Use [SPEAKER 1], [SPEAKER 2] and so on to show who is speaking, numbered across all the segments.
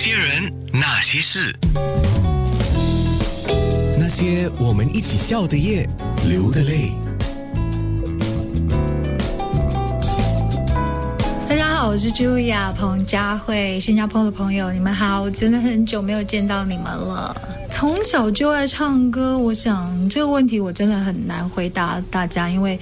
[SPEAKER 1] 些人，那些事，
[SPEAKER 2] 那些我们一起笑的夜，流的泪。
[SPEAKER 3] 大家好，我是 Julia 彭佳慧，新加坡的朋友，你们好，我真的很久没有见到你们了。从小就爱唱歌，我想这个问题我真的很难回答大家，因为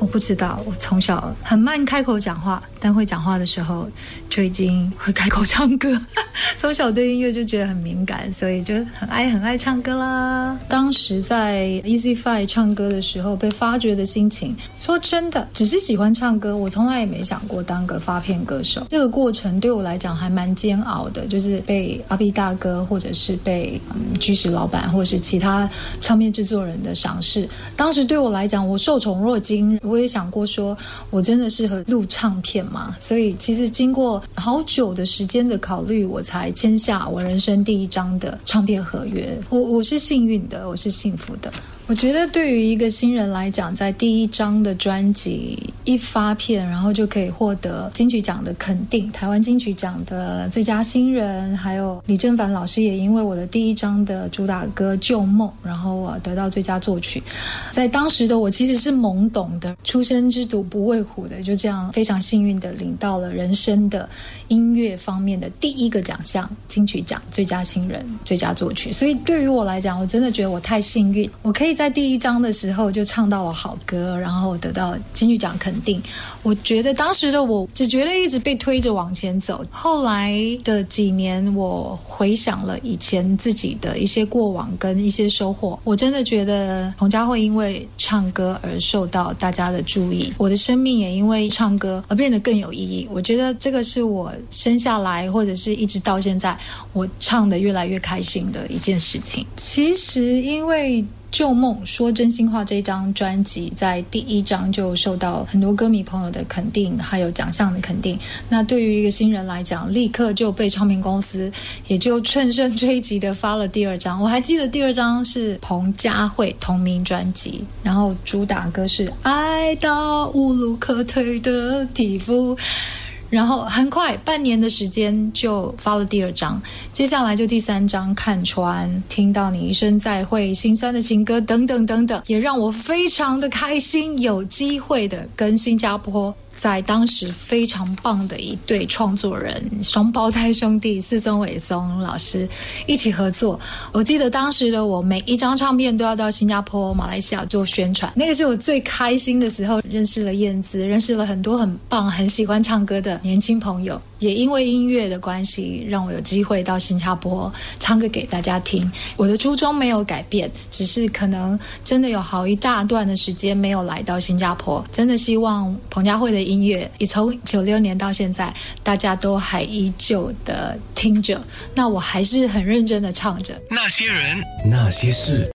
[SPEAKER 3] 我不知道，我从小很慢开口讲话，但会讲话的时候就已经会开口唱歌。从小对音乐就觉得很敏感，所以就很爱很爱唱歌啦。当时在 Easy Five 唱歌的时候被发掘的心情，说真的，只是喜欢唱歌，我从来也没想过当个发片歌手。这个过程对我来讲还蛮煎熬的，就是被阿 B 大哥或者是被嗯居士老板或者是其他唱片制作人的赏识。当时对我来讲，我受宠若惊。我也想过说，我真的适合录唱片嘛？所以其实经过好久的时间的考虑，我才签下我人生第一张的唱片合约。我我是幸运的，我是幸福的。我觉得对于一个新人来讲，在第一张的专辑一发片，然后就可以获得金曲奖的肯定，台湾金曲奖的最佳新人，还有李正凡老师也因为我的第一张的主打歌《旧梦》，然后我得到最佳作曲。在当时的我其实是懵懂的，出生之犊不畏虎的，就这样非常幸运的领到了人生的音乐方面的第一个奖项——金曲奖最佳新人、最佳作曲。所以对于我来讲，我真的觉得我太幸运，我可以。在第一章的时候就唱到了好歌，然后得到金曲奖肯定。我觉得当时的我只觉得一直被推着往前走。后来的几年，我回想了以前自己的一些过往跟一些收获，我真的觉得彭佳慧因为唱歌而受到大家的注意，我的生命也因为唱歌而变得更有意义。我觉得这个是我生下来或者是一直到现在我唱的越来越开心的一件事情。其实因为。旧梦说真心话这张专辑在第一张就受到很多歌迷朋友的肯定，还有奖项的肯定。那对于一个新人来讲，立刻就被唱片公司也就乘胜追击的发了第二张。我还记得第二张是彭佳慧同名专辑，然后主打歌是《爱到无路可退的地步》。然后很快半年的时间就发了第二张，接下来就第三张看穿，听到你一声再会，心酸的情歌等等等等，也让我非常的开心，有机会的跟新加坡。在当时非常棒的一对创作人，双胞胎兄弟四松伟松老师一起合作。我记得当时的我，每一张唱片都要到新加坡、马来西亚做宣传，那个是我最开心的时候。认识了燕姿，认识了很多很棒、很喜欢唱歌的年轻朋友。也因为音乐的关系，让我有机会到新加坡唱歌给大家听。我的初衷没有改变，只是可能真的有好一大段的时间没有来到新加坡。真的希望彭佳慧的音乐，也从九六年到现在，大家都还依旧的听着。那我还是很认真的唱着。
[SPEAKER 1] 那些人，
[SPEAKER 2] 那些事。